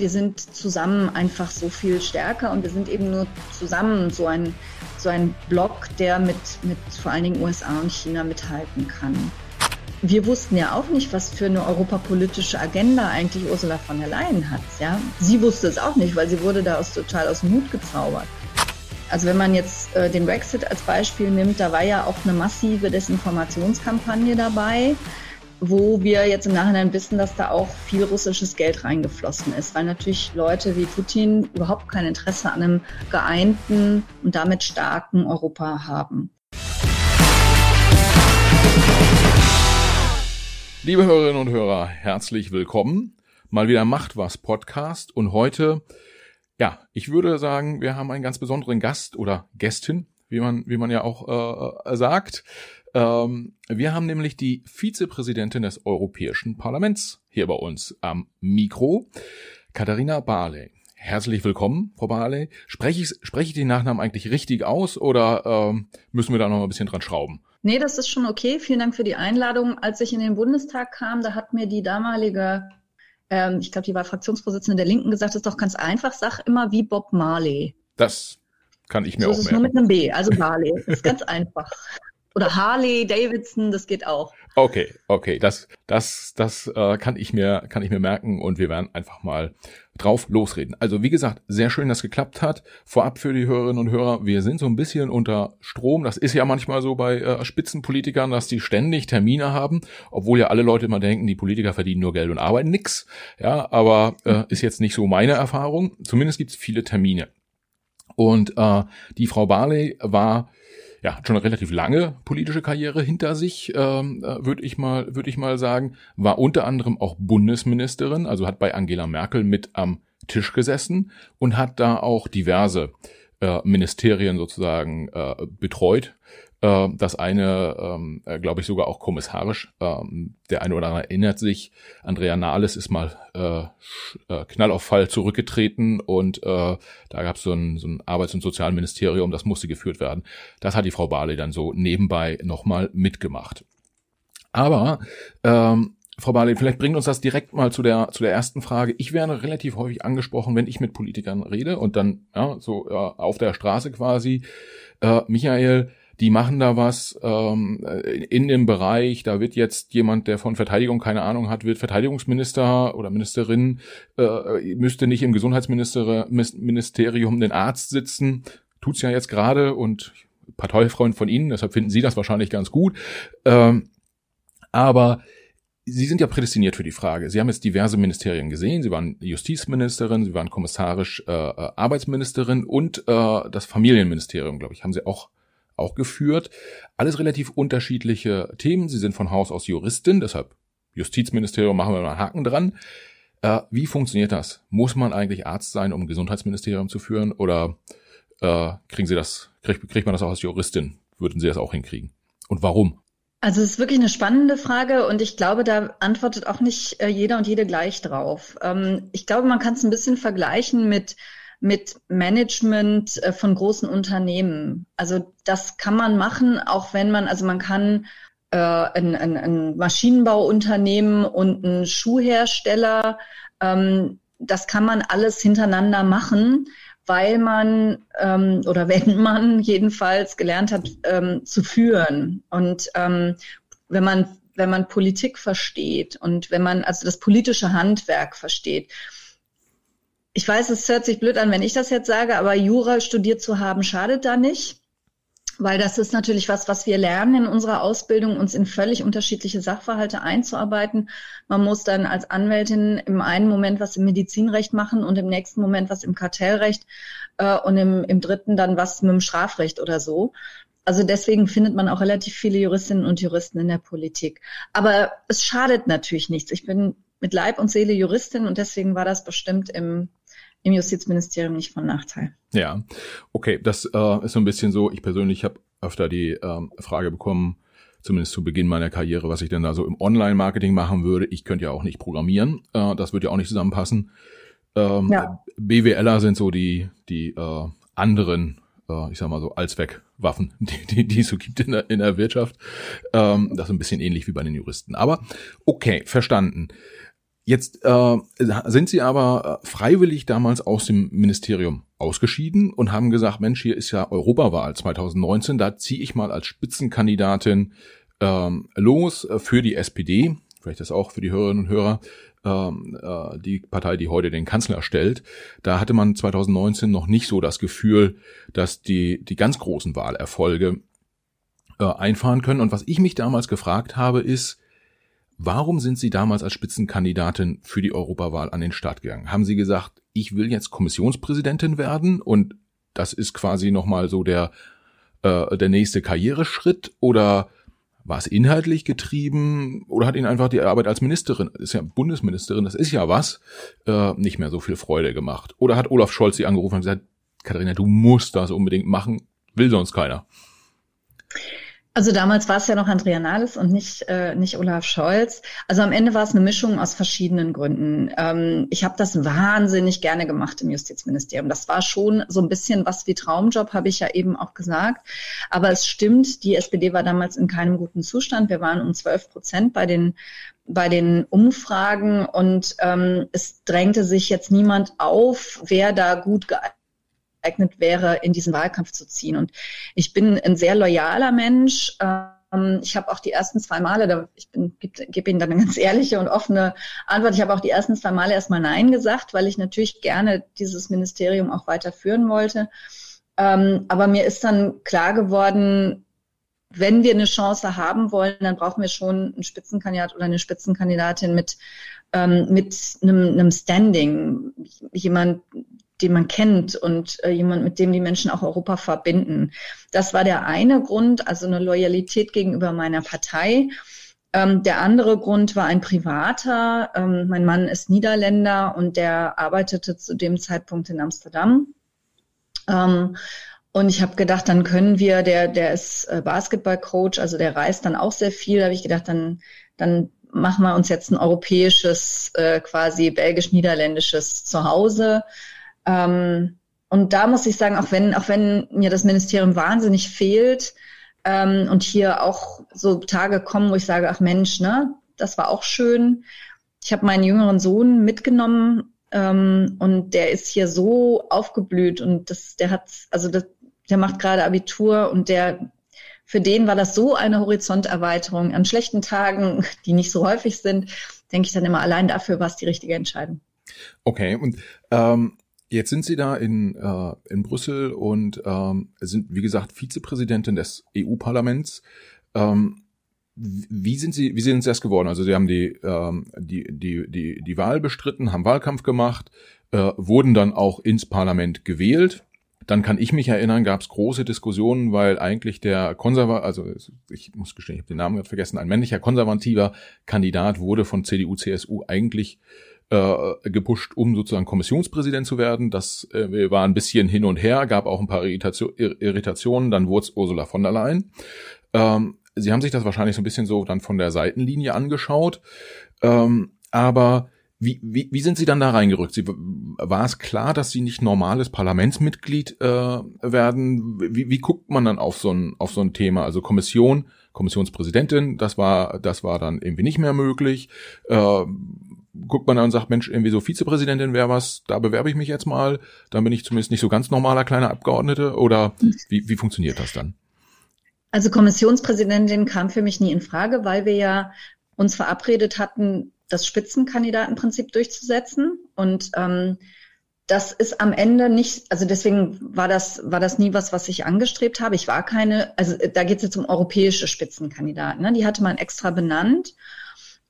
wir sind zusammen einfach so viel stärker und wir sind eben nur zusammen so ein, so ein Block, der mit, mit vor allen Dingen USA und China mithalten kann. Wir wussten ja auch nicht, was für eine europapolitische Agenda eigentlich Ursula von der Leyen hat. Ja? Sie wusste es auch nicht, weil sie wurde da aus, total aus dem Hut gezaubert. Also wenn man jetzt äh, den Brexit als Beispiel nimmt, da war ja auch eine massive Desinformationskampagne dabei wo wir jetzt im Nachhinein wissen, dass da auch viel russisches Geld reingeflossen ist, weil natürlich Leute wie Putin überhaupt kein Interesse an einem geeinten und damit starken Europa haben. Liebe Hörerinnen und Hörer, herzlich willkommen. Mal wieder Macht was Podcast und heute, ja, ich würde sagen, wir haben einen ganz besonderen Gast oder Gästin, wie man, wie man ja auch äh, sagt. Ähm, wir haben nämlich die Vizepräsidentin des Europäischen Parlaments hier bei uns am Mikro, Katharina Barley. Herzlich willkommen, Frau Barley. Spreche ich, spreche ich den Nachnamen eigentlich richtig aus oder ähm, müssen wir da noch ein bisschen dran schrauben? Nee, das ist schon okay. Vielen Dank für die Einladung. Als ich in den Bundestag kam, da hat mir die damalige, ähm, ich glaube, die war Fraktionsvorsitzende der Linken gesagt, das ist doch ganz einfach, sag immer wie Bob Marley. Das kann ich mir so auch ist merken. nur mit einem B, also Marley. Das ist ganz einfach. Oder Harley Davidson, das geht auch. Okay, okay, das, das, das äh, kann ich mir, kann ich mir merken und wir werden einfach mal drauf losreden. Also wie gesagt, sehr schön, dass geklappt hat. Vorab für die Hörerinnen und Hörer, wir sind so ein bisschen unter Strom. Das ist ja manchmal so bei äh, Spitzenpolitikern, dass die ständig Termine haben, obwohl ja alle Leute immer denken, die Politiker verdienen nur Geld und arbeiten nix. Ja, aber äh, ist jetzt nicht so meine Erfahrung. Zumindest gibt es viele Termine. Und äh, die Frau Barley war ja, schon eine relativ lange politische Karriere hinter sich, ähm, äh, würde ich mal, würde ich mal sagen, war unter anderem auch Bundesministerin, also hat bei Angela Merkel mit am Tisch gesessen und hat da auch diverse äh, Ministerien sozusagen äh, betreut äh, das eine, ähm, äh, glaube ich, sogar auch kommissarisch. Ähm, der eine oder andere erinnert sich, Andrea Nahles ist mal äh, äh, Knall auf Fall zurückgetreten und äh, da gab so es ein, so ein Arbeits- und Sozialministerium, das musste geführt werden. Das hat die Frau Barley dann so nebenbei nochmal mitgemacht. Aber ähm, Frau Barley, vielleicht bringt uns das direkt mal zu der zu der ersten Frage. Ich werde relativ häufig angesprochen, wenn ich mit Politikern rede und dann ja so äh, auf der Straße quasi. Äh, Michael, die machen da was ähm, in dem Bereich, da wird jetzt jemand, der von Verteidigung keine Ahnung hat, wird Verteidigungsminister oder Ministerin, äh, müsste nicht im Gesundheitsministerium den Arzt sitzen, tut's ja jetzt gerade und Parteifreund von Ihnen, deshalb finden Sie das wahrscheinlich ganz gut. Ähm, aber Sie sind ja prädestiniert für die Frage. Sie haben jetzt diverse Ministerien gesehen. Sie waren Justizministerin, Sie waren kommissarisch äh, Arbeitsministerin und äh, das Familienministerium, glaube ich, haben Sie auch auch geführt. Alles relativ unterschiedliche Themen. Sie sind von Haus aus Juristin, deshalb Justizministerium machen wir mal einen Haken dran. Äh, wie funktioniert das? Muss man eigentlich Arzt sein, um ein Gesundheitsministerium zu führen? Oder äh, kriegen Sie das, kriegt, kriegt man das auch als Juristin? Würden Sie das auch hinkriegen? Und warum? Also es ist wirklich eine spannende Frage und ich glaube, da antwortet auch nicht äh, jeder und jede gleich drauf. Ähm, ich glaube, man kann es ein bisschen vergleichen mit mit Management äh, von großen Unternehmen. Also das kann man machen, auch wenn man, also man kann äh, ein, ein, ein Maschinenbauunternehmen und ein Schuhhersteller, ähm, das kann man alles hintereinander machen, weil man ähm, oder wenn man jedenfalls gelernt hat ähm, zu führen. Und ähm, wenn man wenn man Politik versteht und wenn man also das politische Handwerk versteht, ich weiß, es hört sich blöd an, wenn ich das jetzt sage, aber Jura studiert zu haben, schadet da nicht. Weil das ist natürlich was, was wir lernen in unserer Ausbildung, uns in völlig unterschiedliche Sachverhalte einzuarbeiten. Man muss dann als Anwältin im einen Moment was im Medizinrecht machen und im nächsten Moment was im Kartellrecht äh, und im, im dritten dann was mit dem Strafrecht oder so. Also deswegen findet man auch relativ viele Juristinnen und Juristen in der Politik. Aber es schadet natürlich nichts. Ich bin mit Leib und Seele Juristin und deswegen war das bestimmt im im Justizministerium nicht von Nachteil. Ja, okay, das äh, ist so ein bisschen so. Ich persönlich habe öfter die ähm, Frage bekommen, zumindest zu Beginn meiner Karriere, was ich denn da so im Online-Marketing machen würde. Ich könnte ja auch nicht programmieren, äh, das würde ja auch nicht zusammenpassen. Ähm, ja. BWLer sind so die die äh, anderen, äh, ich sag mal so Allzweckwaffen, die, die, die es so gibt in der, in der Wirtschaft. Ähm, das ist ein bisschen ähnlich wie bei den Juristen. Aber okay, verstanden. Jetzt äh, sind Sie aber freiwillig damals aus dem Ministerium ausgeschieden und haben gesagt, Mensch, hier ist ja Europawahl 2019, da ziehe ich mal als Spitzenkandidatin ähm, los für die SPD, vielleicht das auch für die Hörerinnen und Hörer, ähm, äh, die Partei, die heute den Kanzler stellt. Da hatte man 2019 noch nicht so das Gefühl, dass die, die ganz großen Wahlerfolge äh, einfahren können. Und was ich mich damals gefragt habe, ist, Warum sind Sie damals als Spitzenkandidatin für die Europawahl an den Start gegangen? Haben Sie gesagt, ich will jetzt Kommissionspräsidentin werden und das ist quasi nochmal so der, äh, der nächste Karriereschritt oder war es inhaltlich getrieben oder hat Ihnen einfach die Arbeit als Ministerin, ist ja Bundesministerin, das ist ja was, äh, nicht mehr so viel Freude gemacht? Oder hat Olaf Scholz Sie angerufen und gesagt, Katharina, du musst das unbedingt machen, will sonst keiner? Also damals war es ja noch Andrea Nahles und nicht, äh, nicht Olaf Scholz. Also am Ende war es eine Mischung aus verschiedenen Gründen. Ähm, ich habe das wahnsinnig gerne gemacht im Justizministerium. Das war schon so ein bisschen was wie Traumjob, habe ich ja eben auch gesagt. Aber es stimmt, die SPD war damals in keinem guten Zustand. Wir waren um 12 Prozent bei den bei den Umfragen und ähm, es drängte sich jetzt niemand auf, wer da gut geeignet geeignet wäre, in diesen Wahlkampf zu ziehen. Und ich bin ein sehr loyaler Mensch. Ähm, ich habe auch die ersten zwei Male, ich gebe geb Ihnen dann eine ganz ehrliche und offene Antwort, ich habe auch die ersten zwei Male erstmal Nein gesagt, weil ich natürlich gerne dieses Ministerium auch weiterführen wollte. Ähm, aber mir ist dann klar geworden, wenn wir eine Chance haben wollen, dann brauchen wir schon einen Spitzenkandidat oder eine Spitzenkandidatin mit, ähm, mit einem, einem Standing. Jemand, den man kennt und äh, jemand, mit dem die Menschen auch Europa verbinden. Das war der eine Grund, also eine Loyalität gegenüber meiner Partei. Ähm, der andere Grund war ein privater. Ähm, mein Mann ist Niederländer und der arbeitete zu dem Zeitpunkt in Amsterdam. Ähm, und ich habe gedacht, dann können wir, der, der ist äh, Basketballcoach, also der reist dann auch sehr viel. Da habe ich gedacht, dann, dann machen wir uns jetzt ein europäisches, äh, quasi belgisch-niederländisches Zuhause. Ähm, und da muss ich sagen, auch wenn, auch wenn mir das Ministerium wahnsinnig fehlt ähm, und hier auch so Tage kommen, wo ich sage, ach Mensch, ne, das war auch schön. Ich habe meinen jüngeren Sohn mitgenommen ähm, und der ist hier so aufgeblüht und das, der hat, also das, der macht gerade Abitur und der, für den war das so eine Horizonterweiterung. An schlechten Tagen, die nicht so häufig sind, denke ich dann immer allein dafür war es die richtige Entscheidung. Okay, und ähm, Jetzt sind Sie da in, äh, in Brüssel und ähm, sind, wie gesagt, Vizepräsidentin des EU-Parlaments. Ähm, wie sind Sie, wie sind Sie das geworden? Also Sie haben die, ähm, die, die, die, die Wahl bestritten, haben Wahlkampf gemacht, äh, wurden dann auch ins Parlament gewählt. Dann kann ich mich erinnern, gab es große Diskussionen, weil eigentlich der Konservativ, also ich muss gestehen, ich habe den Namen gerade vergessen, ein männlicher konservativer Kandidat wurde von CDU, CSU eigentlich äh, gepusht, um sozusagen Kommissionspräsident zu werden. Das äh, war ein bisschen hin und her, gab auch ein paar Irritation, Irritationen, dann wurde es Ursula von der Leyen. Ähm, Sie haben sich das wahrscheinlich so ein bisschen so dann von der Seitenlinie angeschaut. Ähm, aber wie, wie, wie sind Sie dann da reingerückt? Sie, war es klar, dass Sie nicht normales Parlamentsmitglied äh, werden? Wie, wie guckt man dann auf so ein auf so ein Thema? Also Kommission, Kommissionspräsidentin, das war das war dann irgendwie nicht mehr möglich. Äh, guckt man dann und sagt, Mensch, irgendwie so Vizepräsidentin wäre was, da bewerbe ich mich jetzt mal, dann bin ich zumindest nicht so ganz normaler kleiner Abgeordnete oder wie, wie funktioniert das dann? Also Kommissionspräsidentin kam für mich nie in Frage, weil wir ja uns verabredet hatten, das Spitzenkandidatenprinzip durchzusetzen und ähm, das ist am Ende nicht, also deswegen war das, war das nie was, was ich angestrebt habe. Ich war keine, also da geht es jetzt um europäische Spitzenkandidaten. Ne? Die hatte man extra benannt.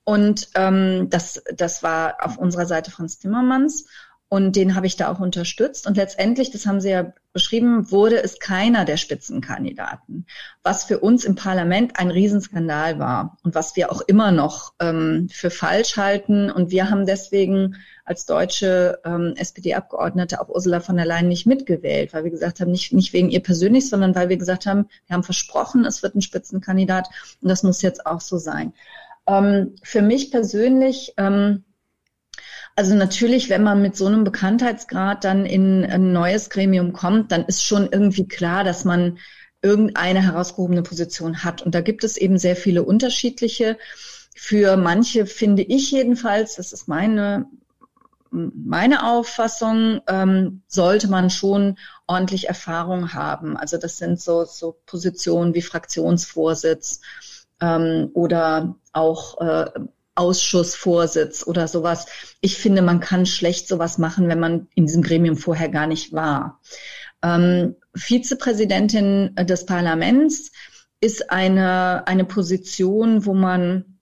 Und ähm, das, das war auf unserer Seite Franz Timmermans. Und den habe ich da auch unterstützt. Und letztendlich, das haben Sie ja beschrieben, wurde es keiner der Spitzenkandidaten, was für uns im Parlament ein Riesenskandal war und was wir auch immer noch ähm, für falsch halten. Und wir haben deswegen als deutsche ähm, SPD-Abgeordnete auch Ursula von der Leyen nicht mitgewählt, weil wir gesagt haben, nicht, nicht wegen ihr persönlich, sondern weil wir gesagt haben, wir haben versprochen, es wird ein Spitzenkandidat und das muss jetzt auch so sein. Ähm, für mich persönlich, ähm, also natürlich, wenn man mit so einem Bekanntheitsgrad dann in ein neues Gremium kommt, dann ist schon irgendwie klar, dass man irgendeine herausgehobene Position hat. Und da gibt es eben sehr viele unterschiedliche. für manche finde ich jedenfalls, das ist meine meine Auffassung, ähm, sollte man schon ordentlich Erfahrung haben. Also das sind so, so Positionen wie Fraktionsvorsitz ähm, oder auch äh, Ausschussvorsitz oder sowas. Ich finde, man kann schlecht sowas machen, wenn man in diesem Gremium vorher gar nicht war. Ähm, Vizepräsidentin des Parlaments ist eine, eine Position, wo man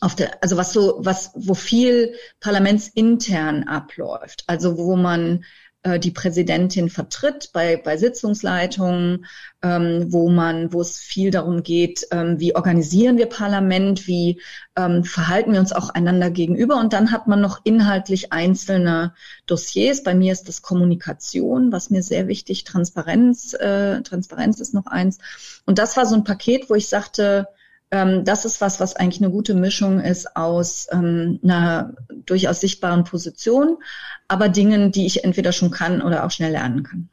auf der, also was so, was, wo viel parlamentsintern abläuft, also wo man äh, die Präsidentin vertritt bei, bei Sitzungsleitungen, ähm, wo man, wo es viel darum geht, ähm, wie organisieren wir Parlament, wie ähm, verhalten wir uns auch einander gegenüber. Und dann hat man noch inhaltlich einzelne Dossiers. Bei mir ist das Kommunikation, was mir sehr wichtig, Transparenz, äh, Transparenz ist noch eins. Und das war so ein Paket, wo ich sagte, ähm, das ist was, was eigentlich eine gute Mischung ist aus ähm, einer durchaus sichtbaren Position, aber Dingen, die ich entweder schon kann oder auch schnell lernen kann.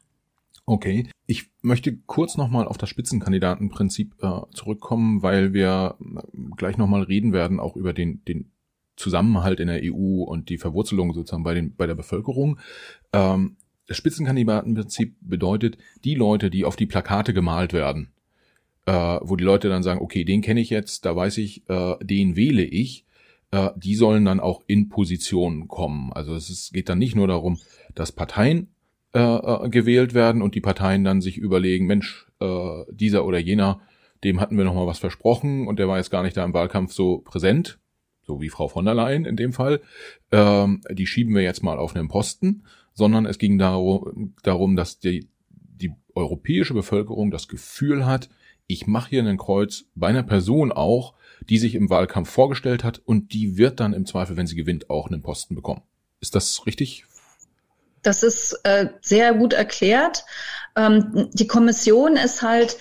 Okay, ich möchte kurz nochmal auf das Spitzenkandidatenprinzip äh, zurückkommen, weil wir gleich nochmal reden werden, auch über den, den Zusammenhalt in der EU und die Verwurzelung sozusagen bei, den, bei der Bevölkerung. Ähm, das Spitzenkandidatenprinzip bedeutet, die Leute, die auf die Plakate gemalt werden, äh, wo die Leute dann sagen, okay, den kenne ich jetzt, da weiß ich, äh, den wähle ich, äh, die sollen dann auch in Positionen kommen. Also es ist, geht dann nicht nur darum, dass Parteien äh, äh, gewählt werden und die Parteien dann sich überlegen, Mensch, äh, dieser oder jener, dem hatten wir noch mal was versprochen und der war jetzt gar nicht da im Wahlkampf so präsent, so wie Frau von der Leyen in dem Fall. Ähm, die schieben wir jetzt mal auf einen Posten, sondern es ging darum, darum dass die, die europäische Bevölkerung das Gefühl hat, ich mache hier einen Kreuz bei einer Person auch, die sich im Wahlkampf vorgestellt hat und die wird dann im Zweifel, wenn sie gewinnt, auch einen Posten bekommen. Ist das richtig? Das ist äh, sehr gut erklärt. Ähm, die Kommission ist halt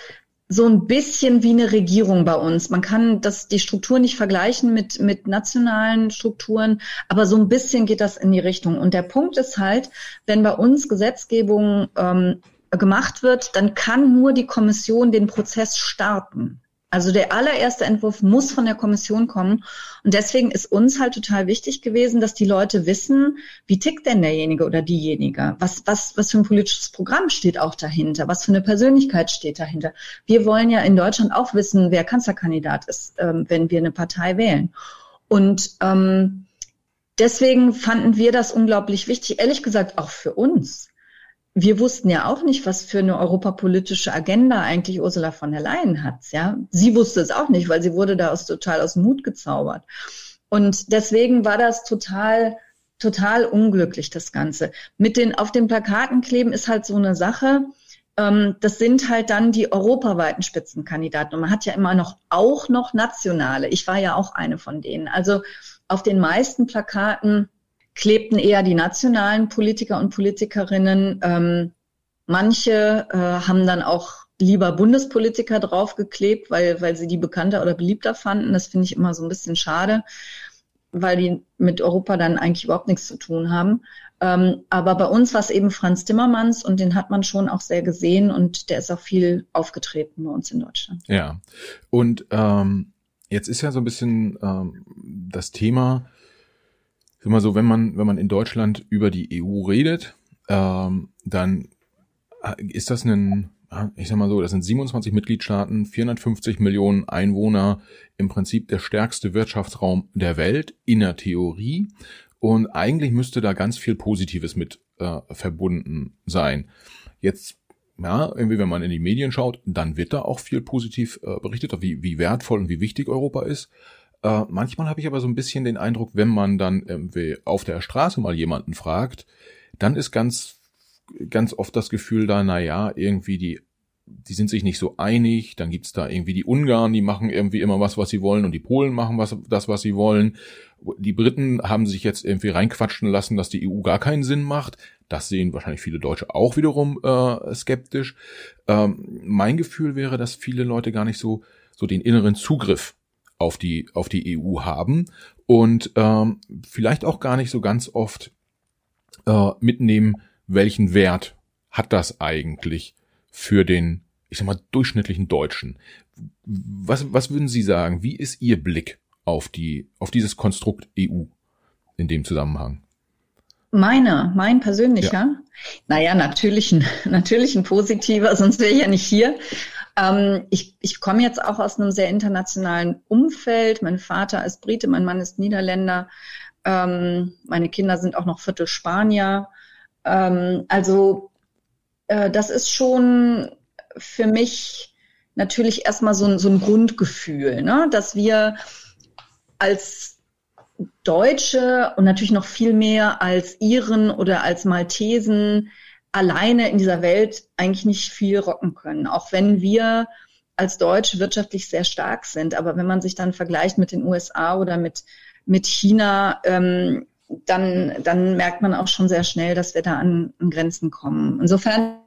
so ein bisschen wie eine Regierung bei uns. Man kann das, die Struktur nicht vergleichen mit, mit nationalen Strukturen, aber so ein bisschen geht das in die Richtung. Und der Punkt ist halt, wenn bei uns Gesetzgebung ähm, gemacht wird, dann kann nur die Kommission den Prozess starten. Also der allererste Entwurf muss von der Kommission kommen. Und deswegen ist uns halt total wichtig gewesen, dass die Leute wissen, wie tickt denn derjenige oder diejenige? Was, was, was für ein politisches Programm steht auch dahinter? Was für eine Persönlichkeit steht dahinter? Wir wollen ja in Deutschland auch wissen, wer Kanzlerkandidat ist, ähm, wenn wir eine Partei wählen. Und ähm, deswegen fanden wir das unglaublich wichtig, ehrlich gesagt auch für uns wir wussten ja auch nicht, was für eine europapolitische Agenda eigentlich Ursula von der Leyen hat. Ja, sie wusste es auch nicht, weil sie wurde da aus, total aus dem Mut gezaubert. Und deswegen war das total, total unglücklich, das Ganze. Mit den auf den Plakaten kleben ist halt so eine Sache. Ähm, das sind halt dann die europaweiten Spitzenkandidaten. Und man hat ja immer noch auch noch nationale. Ich war ja auch eine von denen. Also auf den meisten Plakaten klebten eher die nationalen Politiker und Politikerinnen. Ähm, manche äh, haben dann auch lieber Bundespolitiker draufgeklebt, weil, weil sie die bekannter oder beliebter fanden. Das finde ich immer so ein bisschen schade, weil die mit Europa dann eigentlich überhaupt nichts zu tun haben. Ähm, aber bei uns war es eben Franz Timmermans und den hat man schon auch sehr gesehen und der ist auch viel aufgetreten bei uns in Deutschland. Ja, und ähm, jetzt ist ja so ein bisschen ähm, das Thema, sag mal so, wenn man, wenn man in Deutschland über die EU redet, ähm, dann äh, ist das ein, ich sag mal so, das sind 27 Mitgliedstaaten, 450 Millionen Einwohner, im Prinzip der stärkste Wirtschaftsraum der Welt in der Theorie. Und eigentlich müsste da ganz viel Positives mit äh, verbunden sein. Jetzt, ja, irgendwie, wenn man in die Medien schaut, dann wird da auch viel positiv äh, berichtet, wie, wie wertvoll und wie wichtig Europa ist. Äh, manchmal habe ich aber so ein bisschen den Eindruck, wenn man dann irgendwie auf der Straße mal jemanden fragt, dann ist ganz, ganz oft das Gefühl da, na ja, irgendwie die, die sind sich nicht so einig, dann gibt's da irgendwie die Ungarn, die machen irgendwie immer was, was sie wollen und die Polen machen was, das, was sie wollen. Die Briten haben sich jetzt irgendwie reinquatschen lassen, dass die EU gar keinen Sinn macht. Das sehen wahrscheinlich viele Deutsche auch wiederum äh, skeptisch. Ähm, mein Gefühl wäre, dass viele Leute gar nicht so, so den inneren Zugriff auf die, auf die EU haben und ähm, vielleicht auch gar nicht so ganz oft äh, mitnehmen, welchen Wert hat das eigentlich für den, ich sag mal, durchschnittlichen Deutschen. Was, was würden Sie sagen? Wie ist Ihr Blick auf die, auf dieses Konstrukt EU in dem Zusammenhang? Meiner, mein persönlicher? Ja. Naja, natürlich ein, natürlich ein positiver, sonst wäre ich ja nicht hier. Ähm, ich, ich komme jetzt auch aus einem sehr internationalen Umfeld. Mein Vater ist Brite, mein Mann ist Niederländer. Ähm, meine Kinder sind auch noch Viertel Spanier. Ähm, also äh, das ist schon für mich natürlich erstmal so ein, so ein Grundgefühl, ne? dass wir als Deutsche und natürlich noch viel mehr als Iren oder als Maltesen alleine in dieser Welt eigentlich nicht viel rocken können. Auch wenn wir als Deutsche wirtschaftlich sehr stark sind. Aber wenn man sich dann vergleicht mit den USA oder mit, mit China, ähm, dann, dann merkt man auch schon sehr schnell, dass wir da an, an Grenzen kommen. Insofern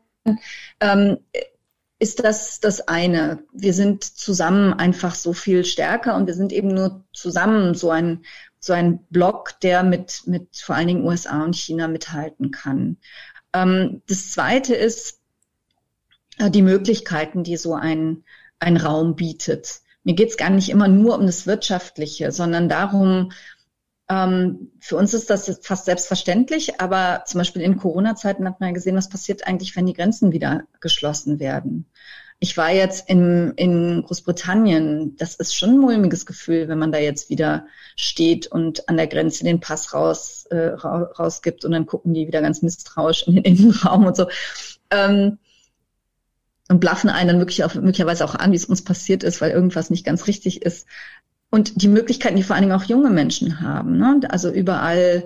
ähm, ist das das eine. Wir sind zusammen einfach so viel stärker und wir sind eben nur zusammen so ein, so ein Block, der mit, mit vor allen Dingen USA und China mithalten kann. Ähm, das zweite ist äh, die Möglichkeiten, die so ein, ein Raum bietet. Mir geht es gar nicht immer nur um das Wirtschaftliche, sondern darum, ähm, für uns ist das fast selbstverständlich, aber zum Beispiel in Corona-Zeiten hat man ja gesehen, was passiert eigentlich, wenn die Grenzen wieder geschlossen werden. Ich war jetzt in, in Großbritannien. Das ist schon ein mulmiges Gefühl, wenn man da jetzt wieder steht und an der Grenze den Pass raus, äh, rausgibt und dann gucken die wieder ganz misstrauisch in den Innenraum und so. Ähm, und blaffen einen dann wirklich auch, möglicherweise auch an, wie es uns passiert ist, weil irgendwas nicht ganz richtig ist und die Möglichkeiten, die vor allen Dingen auch junge Menschen haben. Ne? Also überall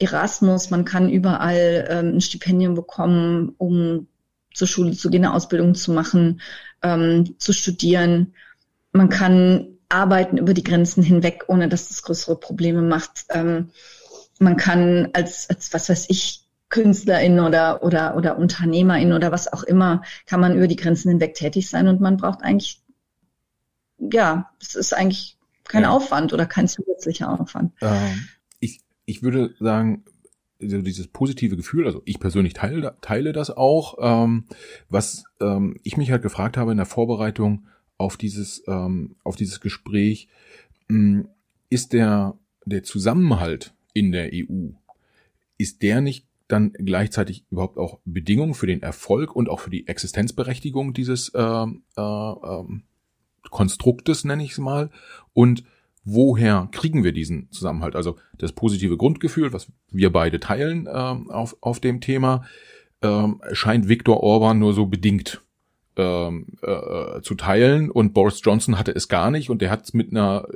Erasmus, man kann überall ähm, ein Stipendium bekommen, um zur Schule zu gehen, eine Ausbildung zu machen, ähm, zu studieren. Man kann arbeiten über die Grenzen hinweg, ohne dass das größere Probleme macht. Ähm, man kann als, als, was weiß ich, Künstlerin oder, oder, oder Unternehmerin oder was auch immer, kann man über die Grenzen hinweg tätig sein und man braucht eigentlich, ja, es ist eigentlich kein ja. Aufwand oder kein zusätzlicher Aufwand. Ähm, ich, ich würde sagen, so dieses positive Gefühl, also ich persönlich teile, teile das auch. Ähm, was ähm, ich mich halt gefragt habe in der Vorbereitung auf dieses, ähm, auf dieses Gespräch, mh, hm, ist der, der Zusammenhalt in der EU, ist der nicht dann gleichzeitig überhaupt auch Bedingung für den Erfolg und auch für die Existenzberechtigung dieses äh, äh, äh, Konstruktes, nenne ich es mal, und woher kriegen wir diesen Zusammenhalt? Also das positive Grundgefühl, was wir beide teilen äh, auf, auf dem Thema, äh, scheint Viktor Orban nur so bedingt ähm, äh, zu teilen. Und Boris Johnson hatte es gar nicht. Und der hat es mit einer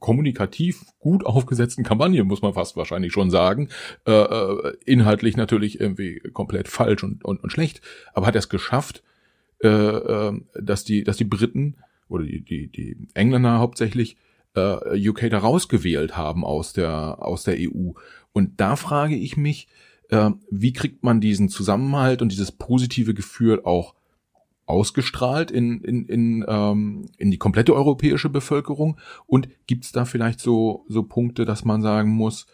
kommunikativ gut aufgesetzten Kampagne, muss man fast wahrscheinlich schon sagen, äh, äh, inhaltlich natürlich irgendwie komplett falsch und, und, und schlecht, aber hat es geschafft, äh, äh, dass die, dass die Briten oder die, die, die Engländer hauptsächlich äh, UK da rausgewählt haben aus der, aus der EU. Und da frage ich mich, äh, wie kriegt man diesen Zusammenhalt und dieses positive Gefühl auch ausgestrahlt in, in, in, ähm, in die komplette europäische Bevölkerung? Und gibt es da vielleicht so, so Punkte, dass man sagen muss,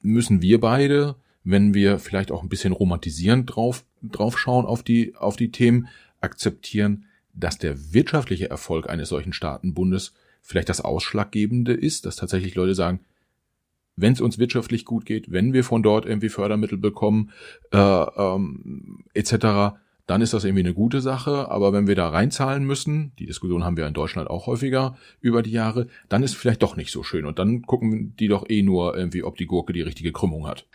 müssen wir beide, wenn wir vielleicht auch ein bisschen romantisierend drauf, drauf schauen auf die, auf die Themen, akzeptieren, dass der wirtschaftliche Erfolg eines solchen Staatenbundes vielleicht das Ausschlaggebende ist, dass tatsächlich Leute sagen, wenn es uns wirtschaftlich gut geht, wenn wir von dort irgendwie Fördermittel bekommen, äh, ähm, etc., dann ist das irgendwie eine gute Sache. Aber wenn wir da reinzahlen müssen, die Diskussion haben wir in Deutschland auch häufiger über die Jahre, dann ist vielleicht doch nicht so schön. Und dann gucken die doch eh nur irgendwie, ob die Gurke die richtige Krümmung hat.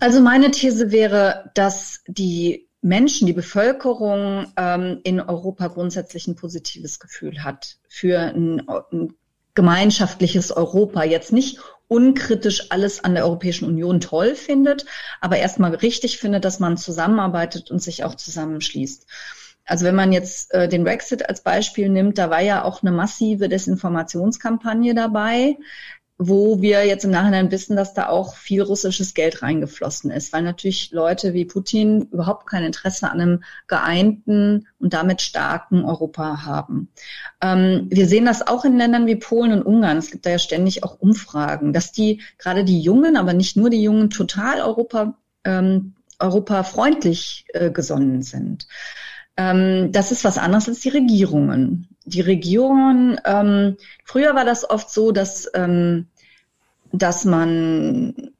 Also meine These wäre, dass die Menschen, die Bevölkerung ähm, in Europa grundsätzlich ein positives Gefühl hat für ein, ein gemeinschaftliches Europa. Jetzt nicht unkritisch alles an der Europäischen Union toll findet, aber erstmal richtig findet, dass man zusammenarbeitet und sich auch zusammenschließt. Also wenn man jetzt äh, den Brexit als Beispiel nimmt, da war ja auch eine massive Desinformationskampagne dabei wo wir jetzt im Nachhinein wissen, dass da auch viel russisches Geld reingeflossen ist, weil natürlich Leute wie Putin überhaupt kein Interesse an einem geeinten und damit starken Europa haben. Ähm, wir sehen das auch in Ländern wie Polen und Ungarn. Es gibt da ja ständig auch Umfragen, dass die gerade die Jungen, aber nicht nur die Jungen, total Europa ähm, europafreundlich äh, gesonnen sind. Ähm, das ist was anderes als die Regierungen. Die Regierungen, ähm, früher war das oft so, dass, ähm, dass man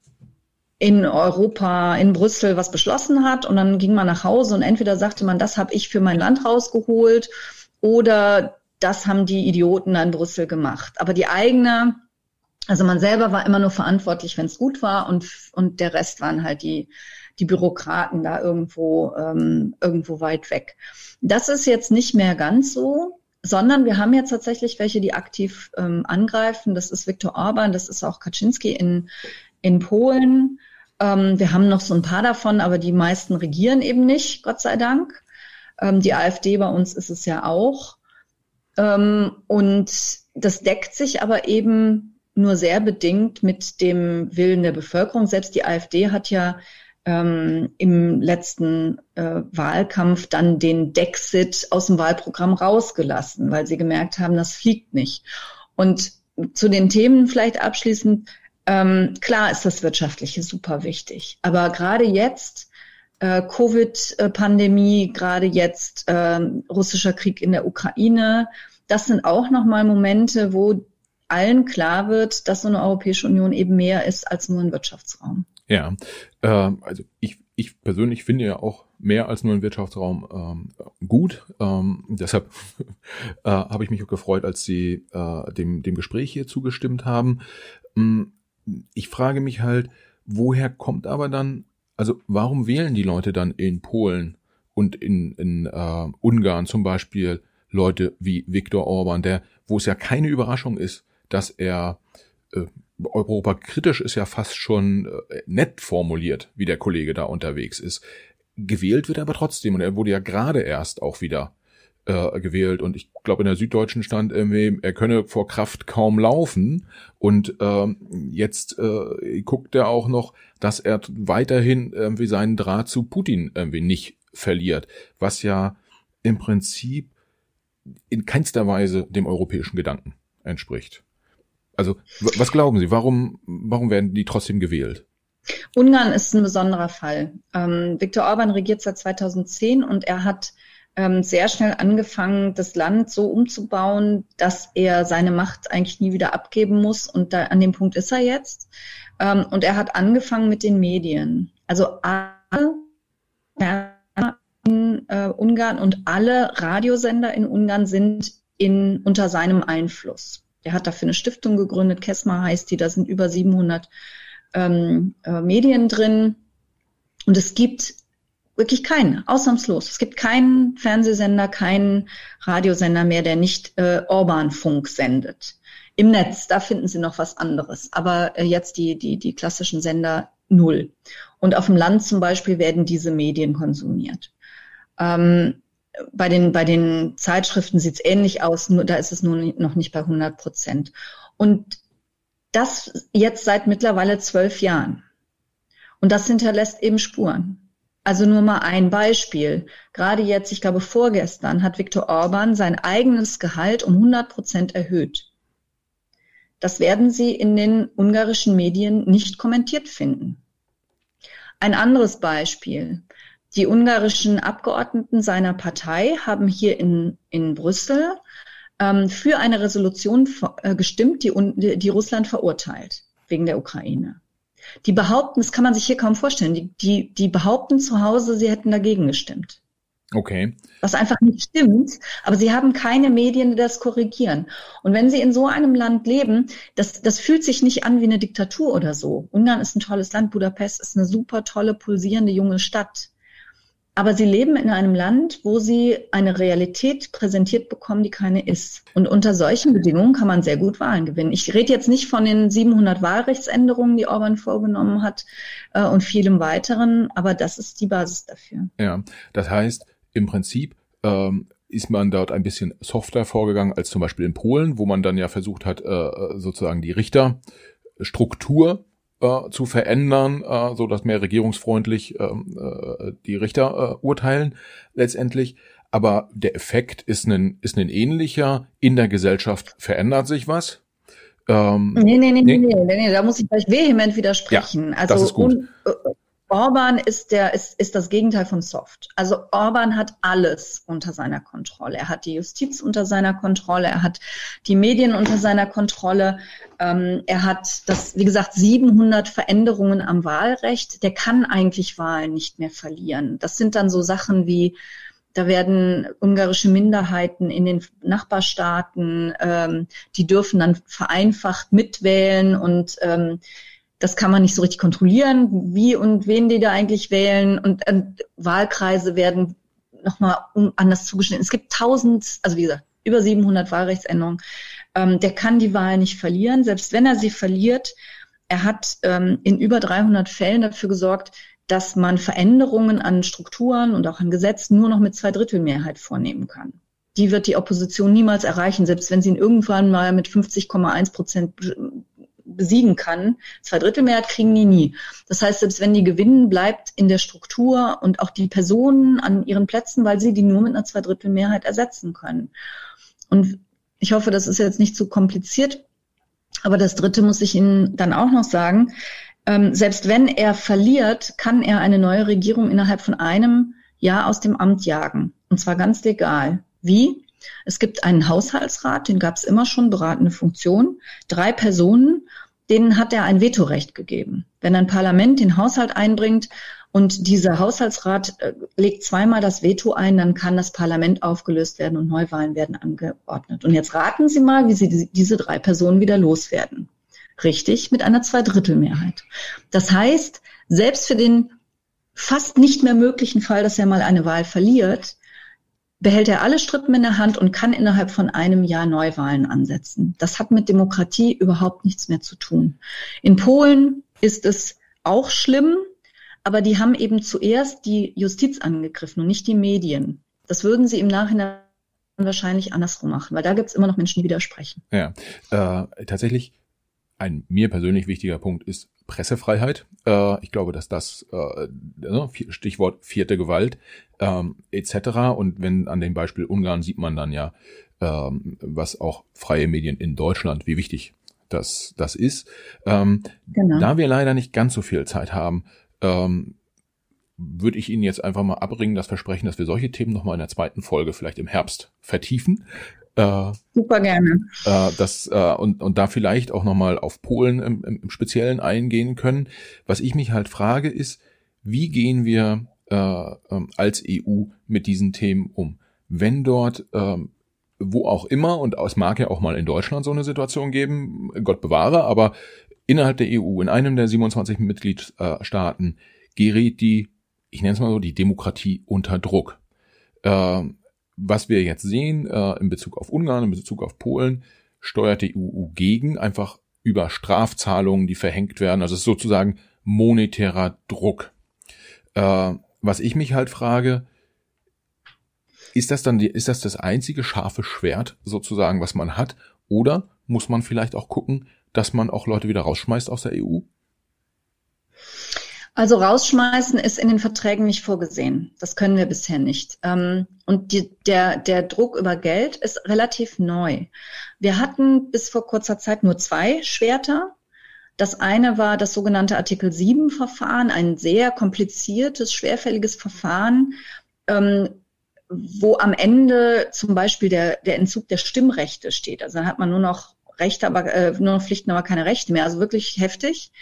in Europa, in Brüssel was beschlossen hat und dann ging man nach Hause und entweder sagte man, das habe ich für mein Land rausgeholt oder das haben die Idioten in Brüssel gemacht. Aber die eigene, also man selber war immer nur verantwortlich, wenn es gut war und, und der Rest waren halt die, die Bürokraten da irgendwo, ähm, irgendwo weit weg. Das ist jetzt nicht mehr ganz so, sondern wir haben jetzt tatsächlich welche, die aktiv ähm, angreifen. Das ist Viktor Orban, das ist auch Kaczynski in, in Polen. Ähm, wir haben noch so ein paar davon, aber die meisten regieren eben nicht, Gott sei Dank. Ähm, die AfD bei uns ist es ja auch. Ähm, und das deckt sich aber eben nur sehr bedingt mit dem Willen der Bevölkerung. Selbst die AfD hat ja ähm, im letzten äh, Wahlkampf dann den Dexit aus dem Wahlprogramm rausgelassen, weil sie gemerkt haben, das fliegt nicht. Und zu den Themen vielleicht abschließend, ähm, klar ist das Wirtschaftliche super wichtig, aber gerade jetzt, äh, Covid-Pandemie, gerade jetzt äh, russischer Krieg in der Ukraine, das sind auch nochmal Momente, wo allen klar wird, dass so eine Europäische Union eben mehr ist als nur ein Wirtschaftsraum. Ja, äh, also ich, ich persönlich finde ja auch mehr als nur ein Wirtschaftsraum ähm, gut. Ähm, deshalb äh, habe ich mich auch gefreut, als Sie äh, dem, dem Gespräch hier zugestimmt haben. Ähm, ich frage mich halt, woher kommt aber dann, also warum wählen die Leute dann in Polen und in, in äh, Ungarn zum Beispiel Leute wie Viktor Orban, der, wo es ja keine Überraschung ist, dass er äh, Europa kritisch ist ja fast schon äh, nett formuliert, wie der Kollege da unterwegs ist. Gewählt wird er aber trotzdem und er wurde ja gerade erst auch wieder äh, gewählt und ich glaube in der Süddeutschen stand irgendwie, er könne vor Kraft kaum laufen und ähm, jetzt äh, guckt er auch noch, dass er weiterhin irgendwie seinen Draht zu Putin irgendwie nicht verliert, was ja im Prinzip in keinster Weise dem europäischen Gedanken entspricht. Also, was glauben Sie? Warum, warum werden die trotzdem gewählt? Ungarn ist ein besonderer Fall. Ähm, Viktor Orban regiert seit 2010 und er hat ähm, sehr schnell angefangen, das Land so umzubauen, dass er seine Macht eigentlich nie wieder abgeben muss. Und da, an dem Punkt ist er jetzt. Ähm, und er hat angefangen mit den Medien. Also alle in äh, Ungarn und alle Radiosender in Ungarn sind in, unter seinem Einfluss. Der hat dafür eine Stiftung gegründet, Kesma heißt die, da sind über 700 ähm, äh, Medien drin. Und es gibt wirklich keinen, ausnahmslos. Es gibt keinen Fernsehsender, keinen Radiosender mehr, der nicht äh, Orban-Funk sendet. Im Netz, da finden Sie noch was anderes. Aber äh, jetzt die, die, die klassischen Sender null. Und auf dem Land zum Beispiel werden diese Medien konsumiert. Ähm, bei den, bei den Zeitschriften sieht es ähnlich aus, nur da ist es nur noch nicht bei 100 Prozent. Und das jetzt seit mittlerweile zwölf Jahren. Und das hinterlässt eben Spuren. Also nur mal ein Beispiel. Gerade jetzt, ich glaube vorgestern, hat Viktor Orban sein eigenes Gehalt um 100 Prozent erhöht. Das werden Sie in den ungarischen Medien nicht kommentiert finden. Ein anderes Beispiel. Die ungarischen Abgeordneten seiner Partei haben hier in, in Brüssel ähm, für eine Resolution äh, gestimmt, die, die Russland verurteilt wegen der Ukraine. Die behaupten, das kann man sich hier kaum vorstellen, die, die, die behaupten zu Hause, sie hätten dagegen gestimmt. Okay. Was einfach nicht stimmt, aber sie haben keine Medien, die das korrigieren. Und wenn sie in so einem Land leben, das, das fühlt sich nicht an wie eine Diktatur oder so. Ungarn ist ein tolles Land, Budapest ist eine super tolle, pulsierende junge Stadt. Aber sie leben in einem Land, wo sie eine Realität präsentiert bekommen, die keine ist. Und unter solchen Bedingungen kann man sehr gut Wahlen gewinnen. Ich rede jetzt nicht von den 700 Wahlrechtsänderungen, die Orban vorgenommen hat äh, und vielem weiteren, aber das ist die Basis dafür. Ja, das heißt im Prinzip ähm, ist man dort ein bisschen softer vorgegangen als zum Beispiel in Polen, wo man dann ja versucht hat, äh, sozusagen die Richterstruktur äh, zu verändern, äh, so dass mehr regierungsfreundlich ähm, äh, die Richter äh, urteilen letztendlich. Aber der Effekt ist ein, ist ein ähnlicher. In der Gesellschaft verändert sich was. Ähm, nee, nee, nee, nee, nee, nee, da muss ich gleich vehement widersprechen. Ja, also das ist gut. Un, äh, Orban ist der, ist, ist das Gegenteil von soft. Also Orban hat alles unter seiner Kontrolle. Er hat die Justiz unter seiner Kontrolle. Er hat die Medien unter seiner Kontrolle. Ähm, er hat das, wie gesagt, 700 Veränderungen am Wahlrecht. Der kann eigentlich Wahlen nicht mehr verlieren. Das sind dann so Sachen wie, da werden ungarische Minderheiten in den Nachbarstaaten, ähm, die dürfen dann vereinfacht mitwählen und ähm, das kann man nicht so richtig kontrollieren, wie und wen die da eigentlich wählen. Und äh, Wahlkreise werden nochmal anders zugeschnitten. Es gibt tausend, also wie gesagt, über 700 Wahlrechtsänderungen. Ähm, der kann die Wahl nicht verlieren, selbst wenn er sie verliert. Er hat ähm, in über 300 Fällen dafür gesorgt, dass man Veränderungen an Strukturen und auch an Gesetzen nur noch mit Zweidrittelmehrheit vornehmen kann. Die wird die Opposition niemals erreichen, selbst wenn sie ihn irgendwann mal mit 50,1 Prozent besiegen kann. Zweidrittelmehrheit kriegen die nie. Das heißt, selbst wenn die gewinnen, bleibt in der Struktur und auch die Personen an ihren Plätzen, weil sie die nur mit einer Zweidrittelmehrheit ersetzen können. Und ich hoffe, das ist jetzt nicht zu kompliziert. Aber das Dritte muss ich Ihnen dann auch noch sagen. Ähm, selbst wenn er verliert, kann er eine neue Regierung innerhalb von einem Jahr aus dem Amt jagen. Und zwar ganz legal. Wie? Es gibt einen Haushaltsrat, den gab es immer schon, beratende Funktion, drei Personen, denen hat er ein Vetorecht gegeben. Wenn ein Parlament den Haushalt einbringt und dieser Haushaltsrat äh, legt zweimal das Veto ein, dann kann das Parlament aufgelöst werden und Neuwahlen werden angeordnet. Und jetzt raten Sie mal, wie Sie diese drei Personen wieder loswerden. Richtig, mit einer Zweidrittelmehrheit. Das heißt, selbst für den fast nicht mehr möglichen Fall, dass er mal eine Wahl verliert, behält er alle Strippen in der Hand und kann innerhalb von einem Jahr Neuwahlen ansetzen. Das hat mit Demokratie überhaupt nichts mehr zu tun. In Polen ist es auch schlimm, aber die haben eben zuerst die Justiz angegriffen und nicht die Medien. Das würden sie im Nachhinein wahrscheinlich andersrum machen, weil da gibt es immer noch Menschen, die widersprechen. Ja, äh, tatsächlich ein mir persönlich wichtiger Punkt ist Pressefreiheit. Äh, ich glaube, dass das äh, ne, Stichwort vierte Gewalt ähm, etc. Und wenn an dem Beispiel Ungarn sieht man dann ja, ähm, was auch freie Medien in Deutschland, wie wichtig das, das ist. Ähm, genau. Da wir leider nicht ganz so viel Zeit haben, ähm, würde ich Ihnen jetzt einfach mal abbringen, das Versprechen, dass wir solche Themen nochmal in der zweiten Folge vielleicht im Herbst vertiefen. Äh, Super gerne. Äh, das, äh, und, und da vielleicht auch nochmal auf Polen im, im, Speziellen eingehen können. Was ich mich halt frage, ist, wie gehen wir äh, ähm, als EU mit diesen Themen um? Wenn dort äh, wo auch immer, und es mag ja auch mal in Deutschland so eine Situation geben, Gott bewahre, aber innerhalb der EU, in einem der 27 Mitgliedstaaten, gerät die, ich nenne es mal so, die Demokratie unter Druck. Äh, was wir jetzt sehen äh, in Bezug auf Ungarn, in Bezug auf Polen, steuert die EU gegen, einfach über Strafzahlungen, die verhängt werden. Also es ist sozusagen monetärer Druck. Äh, was ich mich halt frage, ist das dann die, ist das das einzige scharfe Schwert sozusagen, was man hat? Oder muss man vielleicht auch gucken, dass man auch Leute wieder rausschmeißt aus der EU? Also rausschmeißen ist in den Verträgen nicht vorgesehen. Das können wir bisher nicht. Ähm, und die, der, der Druck über Geld ist relativ neu. Wir hatten bis vor kurzer Zeit nur zwei Schwerter. Das eine war das sogenannte Artikel 7 Verfahren, ein sehr kompliziertes, schwerfälliges Verfahren, ähm, wo am Ende zum Beispiel der, der Entzug der Stimmrechte steht. Also dann hat man nur noch Rechte, aber äh, nur noch Pflichten, aber keine Rechte mehr. Also wirklich heftig.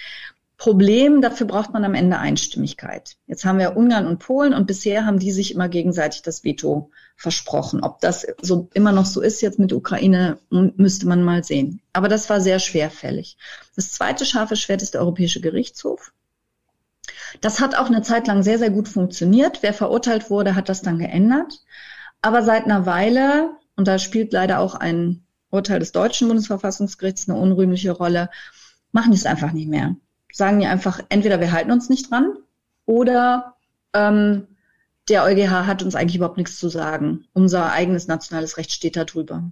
Problem, dafür braucht man am Ende Einstimmigkeit. Jetzt haben wir Ungarn und Polen und bisher haben die sich immer gegenseitig das Veto versprochen. Ob das so immer noch so ist jetzt mit Ukraine, müsste man mal sehen. Aber das war sehr schwerfällig. Das zweite scharfe Schwert ist der Europäische Gerichtshof. Das hat auch eine Zeit lang sehr, sehr gut funktioniert. Wer verurteilt wurde, hat das dann geändert. Aber seit einer Weile, und da spielt leider auch ein Urteil des deutschen Bundesverfassungsgerichts eine unrühmliche Rolle, machen die es einfach nicht mehr sagen die einfach, entweder wir halten uns nicht dran oder ähm, der EuGH hat uns eigentlich überhaupt nichts zu sagen. Unser eigenes nationales Recht steht da drüber.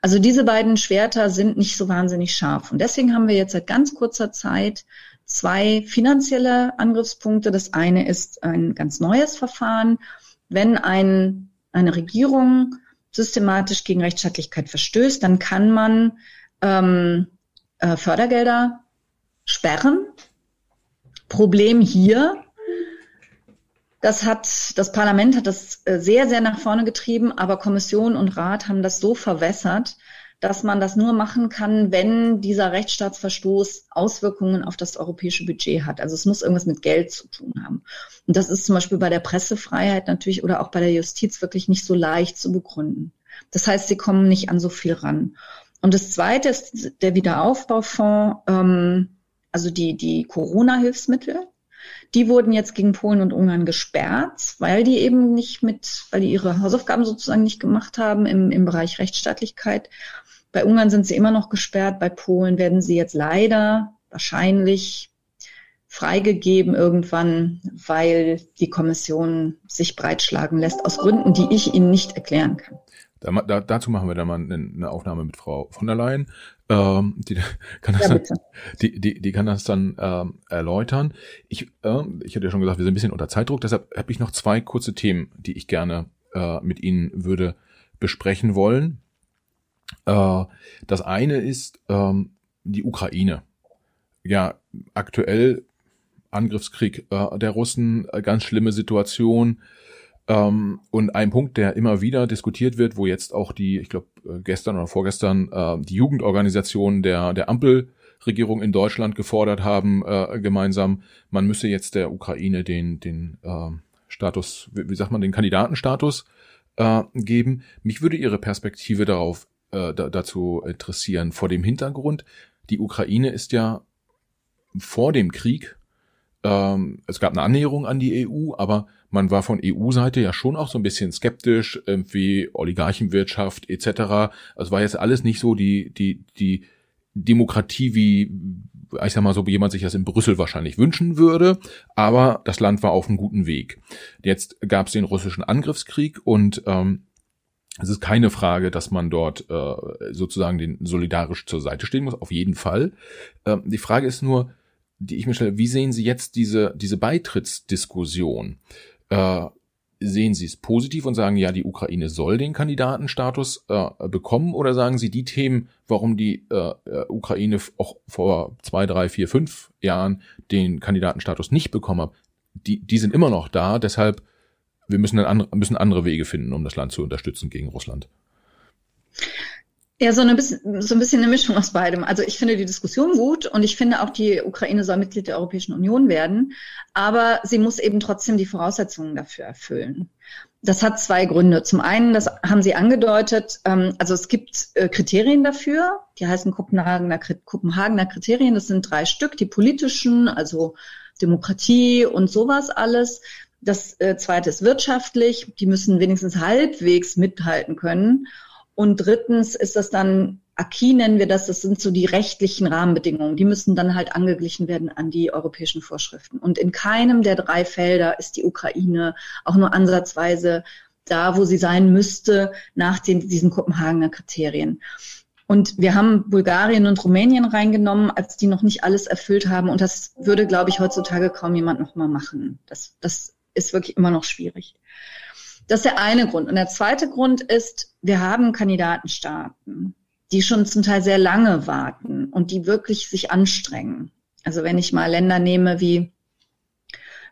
Also diese beiden Schwerter sind nicht so wahnsinnig scharf. Und deswegen haben wir jetzt seit ganz kurzer Zeit zwei finanzielle Angriffspunkte. Das eine ist ein ganz neues Verfahren. Wenn ein, eine Regierung systematisch gegen Rechtsstaatlichkeit verstößt, dann kann man ähm, äh, Fördergelder sperren. Problem hier, Das hat, das Parlament hat das äh, sehr, sehr nach vorne getrieben, aber Kommission und Rat haben das so verwässert, dass man das nur machen kann, wenn dieser Rechtsstaatsverstoß Auswirkungen auf das europäische Budget hat. Also es muss irgendwas mit Geld zu tun haben. Und das ist zum Beispiel bei der Pressefreiheit natürlich oder auch bei der Justiz wirklich nicht so leicht zu begründen. Das heißt, sie kommen nicht an so viel ran. Und das Zweite ist der Wiederaufbaufonds, ähm, also die, die Corona-Hilfsmittel. Die wurden jetzt gegen Polen und Ungarn gesperrt, weil die eben nicht mit, weil die ihre Hausaufgaben sozusagen nicht gemacht haben im, im Bereich Rechtsstaatlichkeit. Bei Ungarn sind sie immer noch gesperrt, bei Polen werden sie jetzt leider wahrscheinlich freigegeben irgendwann, weil die Kommission sich breitschlagen lässt, aus Gründen, die ich Ihnen nicht erklären kann. Da, da, dazu machen wir dann mal eine, eine Aufnahme mit Frau von der Leyen. Ähm, die, kann das ja, dann, die, die, die kann das dann ähm, erläutern. Ich, äh, ich hatte ja schon gesagt, wir sind ein bisschen unter Zeitdruck, deshalb habe ich noch zwei kurze Themen, die ich gerne äh, mit Ihnen würde besprechen wollen. Äh, das eine ist ähm, die Ukraine. Ja, aktuell Angriffskrieg äh, der Russen, äh, ganz schlimme Situation. Ähm, und ein Punkt, der immer wieder diskutiert wird, wo jetzt auch die, ich glaube äh, gestern oder vorgestern, äh, die Jugendorganisationen der, der Ampelregierung in Deutschland gefordert haben, äh, gemeinsam, man müsse jetzt der Ukraine den, den äh, Status, wie, wie sagt man, den Kandidatenstatus äh, geben. Mich würde Ihre Perspektive darauf äh, da, dazu interessieren. Vor dem Hintergrund, die Ukraine ist ja vor dem Krieg, ähm, es gab eine Annäherung an die EU, aber man war von EU-Seite ja schon auch so ein bisschen skeptisch, irgendwie Oligarchenwirtschaft etc. Also war jetzt alles nicht so die, die, die Demokratie, wie, ich sag mal so, wie jemand sich das in Brüssel wahrscheinlich wünschen würde, aber das Land war auf einem guten Weg. Jetzt gab es den russischen Angriffskrieg und ähm, es ist keine Frage, dass man dort äh, sozusagen den solidarisch zur Seite stehen muss, auf jeden Fall. Ähm, die Frage ist nur, die ich mir stelle, wie sehen Sie jetzt diese, diese Beitrittsdiskussion? Äh, sehen Sie es positiv und sagen, ja, die Ukraine soll den Kandidatenstatus äh, bekommen oder sagen Sie die Themen, warum die äh, Ukraine auch vor zwei, drei, vier, fünf Jahren den Kandidatenstatus nicht bekommen hat, die, die sind immer noch da, deshalb wir müssen, andere, müssen andere Wege finden, um das Land zu unterstützen gegen Russland. Ja, so, eine bisschen, so ein bisschen eine Mischung aus beidem. Also ich finde die Diskussion gut und ich finde auch, die Ukraine soll Mitglied der Europäischen Union werden, aber sie muss eben trotzdem die Voraussetzungen dafür erfüllen. Das hat zwei Gründe. Zum einen, das haben Sie angedeutet, ähm, also es gibt äh, Kriterien dafür, die heißen Kopenhagener, Kopenhagener Kriterien, das sind drei Stück, die politischen, also Demokratie und sowas alles. Das äh, zweite ist wirtschaftlich, die müssen wenigstens halbwegs mithalten können. Und drittens ist das dann, Aki nennen wir das, das sind so die rechtlichen Rahmenbedingungen. Die müssen dann halt angeglichen werden an die europäischen Vorschriften. Und in keinem der drei Felder ist die Ukraine auch nur ansatzweise da, wo sie sein müsste nach den, diesen Kopenhagener Kriterien. Und wir haben Bulgarien und Rumänien reingenommen, als die noch nicht alles erfüllt haben. Und das würde, glaube ich, heutzutage kaum jemand noch mal machen. Das, das ist wirklich immer noch schwierig. Das ist der eine Grund. Und der zweite Grund ist, wir haben Kandidatenstaaten, die schon zum Teil sehr lange warten und die wirklich sich anstrengen. Also wenn ich mal Länder nehme wie,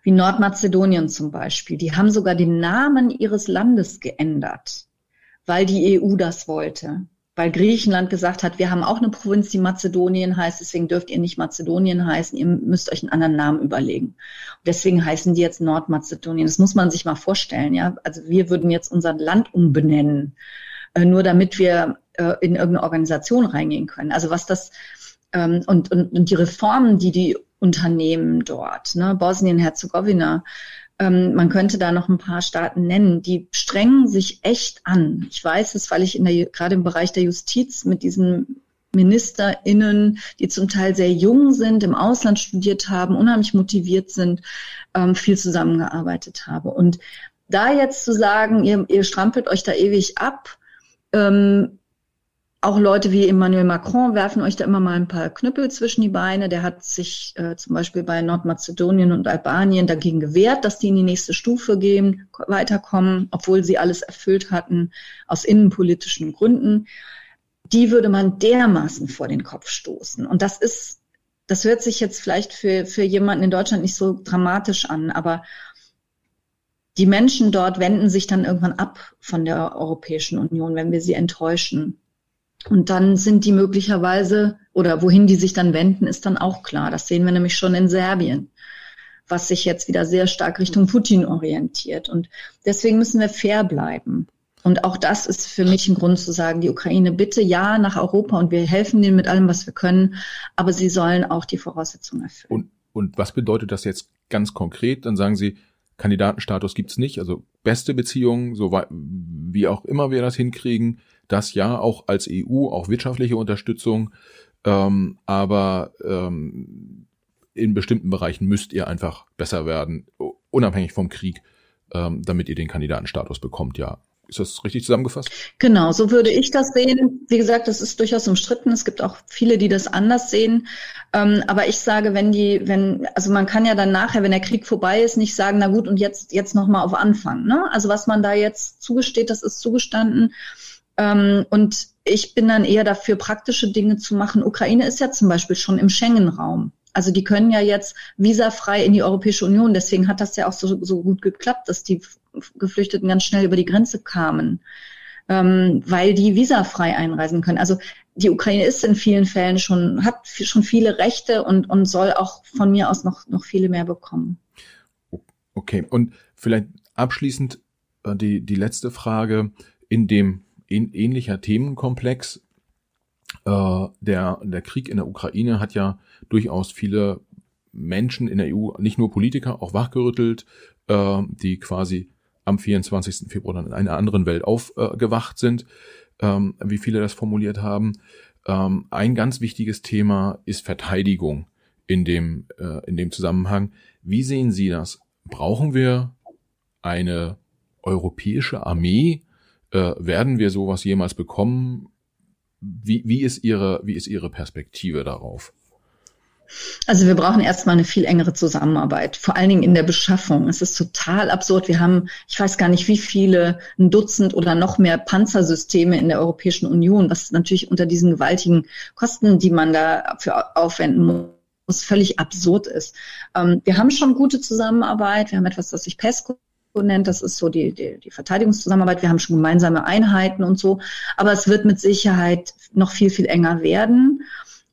wie Nordmazedonien zum Beispiel, die haben sogar den Namen ihres Landes geändert, weil die EU das wollte weil Griechenland gesagt hat, wir haben auch eine Provinz, die Mazedonien heißt, deswegen dürft ihr nicht Mazedonien heißen, ihr müsst euch einen anderen Namen überlegen. Und deswegen heißen die jetzt Nordmazedonien. Das muss man sich mal vorstellen, ja. Also wir würden jetzt unser Land umbenennen, äh, nur damit wir äh, in irgendeine Organisation reingehen können. Also was das ähm, und, und, und die Reformen, die die Unternehmen dort, ne, Bosnien-Herzegowina, ähm, man könnte da noch ein paar Staaten nennen, die strengen sich echt an. Ich weiß es, weil ich in der, gerade im Bereich der Justiz mit diesen MinisterInnen, die zum Teil sehr jung sind, im Ausland studiert haben, unheimlich motiviert sind, ähm, viel zusammengearbeitet habe. Und da jetzt zu sagen, ihr, ihr strampelt euch da ewig ab, ähm, auch Leute wie Emmanuel Macron werfen euch da immer mal ein paar Knüppel zwischen die Beine. Der hat sich äh, zum Beispiel bei Nordmazedonien und Albanien dagegen gewehrt, dass die in die nächste Stufe gehen, weiterkommen, obwohl sie alles erfüllt hatten aus innenpolitischen Gründen. Die würde man dermaßen vor den Kopf stoßen. Und das ist, das hört sich jetzt vielleicht für, für jemanden in Deutschland nicht so dramatisch an, aber die Menschen dort wenden sich dann irgendwann ab von der Europäischen Union, wenn wir sie enttäuschen. Und dann sind die möglicherweise, oder wohin die sich dann wenden, ist dann auch klar. Das sehen wir nämlich schon in Serbien, was sich jetzt wieder sehr stark Richtung Putin orientiert. Und deswegen müssen wir fair bleiben. Und auch das ist für mich ein Grund zu sagen, die Ukraine bitte ja nach Europa und wir helfen denen mit allem, was wir können, aber sie sollen auch die Voraussetzungen erfüllen. Und, und was bedeutet das jetzt ganz konkret? Dann sagen Sie, Kandidatenstatus gibt's nicht, also beste Beziehungen, so wie auch immer wir das hinkriegen, das ja auch als EU, auch wirtschaftliche Unterstützung, ähm, aber ähm, in bestimmten Bereichen müsst ihr einfach besser werden, unabhängig vom Krieg, ähm, damit ihr den Kandidatenstatus bekommt, ja. Ist das richtig zusammengefasst? Genau, so würde ich das sehen. Wie gesagt, das ist durchaus umstritten. Es gibt auch viele, die das anders sehen. Ähm, aber ich sage, wenn die, wenn, also man kann ja dann nachher, wenn der Krieg vorbei ist, nicht sagen, na gut, und jetzt, jetzt nochmal auf Anfang. Ne? Also was man da jetzt zugesteht, das ist zugestanden. Ähm, und ich bin dann eher dafür, praktische Dinge zu machen. Ukraine ist ja zum Beispiel schon im Schengen-Raum. Also die können ja jetzt visafrei in die Europäische Union. Deswegen hat das ja auch so, so gut geklappt, dass die Geflüchteten ganz schnell über die Grenze kamen, ähm, weil die visafrei einreisen können. Also die Ukraine ist in vielen Fällen schon, hat schon viele Rechte und, und soll auch von mir aus noch, noch viele mehr bekommen. Okay, und vielleicht abschließend äh, die, die letzte Frage in dem ähnlicher Themenkomplex. Äh, der, der Krieg in der Ukraine hat ja durchaus viele Menschen in der EU, nicht nur Politiker, auch wachgerüttelt, äh, die quasi am 24. Februar dann in einer anderen Welt aufgewacht sind, ähm, wie viele das formuliert haben. Ähm, ein ganz wichtiges Thema ist Verteidigung in dem, äh, in dem Zusammenhang. Wie sehen Sie das? Brauchen wir eine europäische Armee? Äh, werden wir sowas jemals bekommen? Wie, wie, ist Ihre, wie ist Ihre Perspektive darauf? Also wir brauchen erstmal eine viel engere Zusammenarbeit, vor allen Dingen in der Beschaffung. Es ist total absurd. Wir haben, ich weiß gar nicht, wie viele, ein Dutzend oder noch mehr Panzersysteme in der Europäischen Union, was natürlich unter diesen gewaltigen Kosten, die man dafür aufwenden muss, völlig absurd ist. Ähm, wir haben schon gute Zusammenarbeit. Wir haben etwas, das sich PESCO nennt. Das ist so die, die, die Verteidigungszusammenarbeit. Wir haben schon gemeinsame Einheiten und so. Aber es wird mit Sicherheit noch viel, viel enger werden.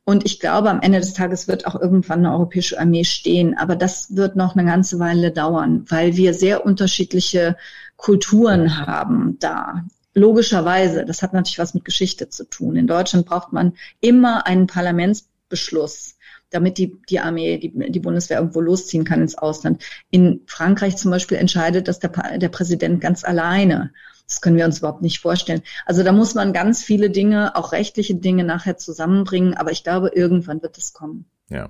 Und ich glaube, am Ende des Tages wird auch irgendwann eine europäische Armee stehen. Aber das wird noch eine ganze Weile dauern, weil wir sehr unterschiedliche Kulturen haben da. Logischerweise, das hat natürlich was mit Geschichte zu tun. In Deutschland braucht man immer einen Parlamentsbeschluss, damit die, die Armee, die, die Bundeswehr irgendwo losziehen kann ins Ausland. In Frankreich zum Beispiel entscheidet das der, der Präsident ganz alleine. Das können wir uns überhaupt nicht vorstellen. Also da muss man ganz viele Dinge, auch rechtliche Dinge nachher zusammenbringen, aber ich glaube, irgendwann wird es kommen. Ja,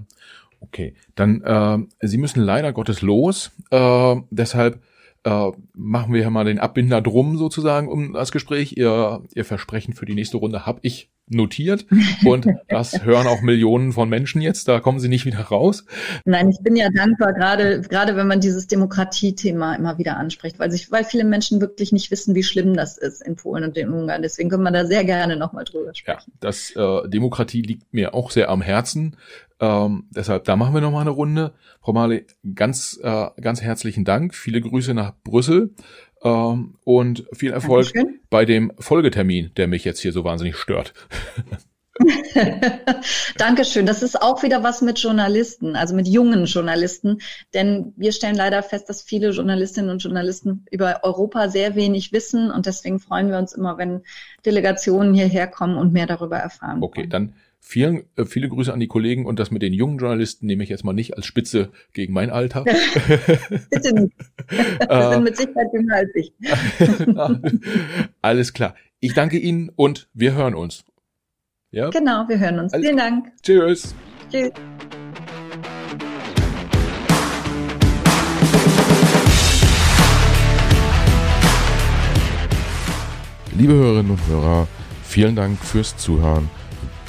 okay. Dann, äh, Sie müssen leider Gottes los. Äh, deshalb äh, machen wir hier mal den Abbinder drum sozusagen um das Gespräch. Ihr, ihr Versprechen für die nächste Runde habe ich notiert und das hören auch Millionen von Menschen jetzt, da kommen sie nicht wieder raus. Nein, ich bin ja dankbar, gerade, gerade wenn man dieses Demokratiethema immer wieder anspricht, weil sich, weil viele Menschen wirklich nicht wissen, wie schlimm das ist in Polen und in Ungarn. Deswegen können wir da sehr gerne nochmal drüber sprechen. Ja, das äh, Demokratie liegt mir auch sehr am Herzen. Ähm, deshalb, da machen wir nochmal eine Runde. Frau Marley, ganz, äh, ganz herzlichen Dank. Viele Grüße nach Brüssel. Ähm, und viel Erfolg Dankeschön. bei dem Folgetermin, der mich jetzt hier so wahnsinnig stört. Dankeschön. Das ist auch wieder was mit Journalisten, also mit jungen Journalisten. Denn wir stellen leider fest, dass viele Journalistinnen und Journalisten über Europa sehr wenig wissen. Und deswegen freuen wir uns immer, wenn Delegationen hierher kommen und mehr darüber erfahren. Okay, wollen. dann Vielen, äh, viele Grüße an die Kollegen und das mit den jungen Journalisten nehme ich jetzt mal nicht als Spitze gegen mein Alter. Bitte nicht. Wir sind mit Sicherheit jünger als ich. Alles klar. Ich danke Ihnen und wir hören uns. Ja? Genau, wir hören uns. Alles Vielen Dank. Tschüss. Tschüss. Liebe Hörerinnen und Hörer, vielen Dank fürs Zuhören.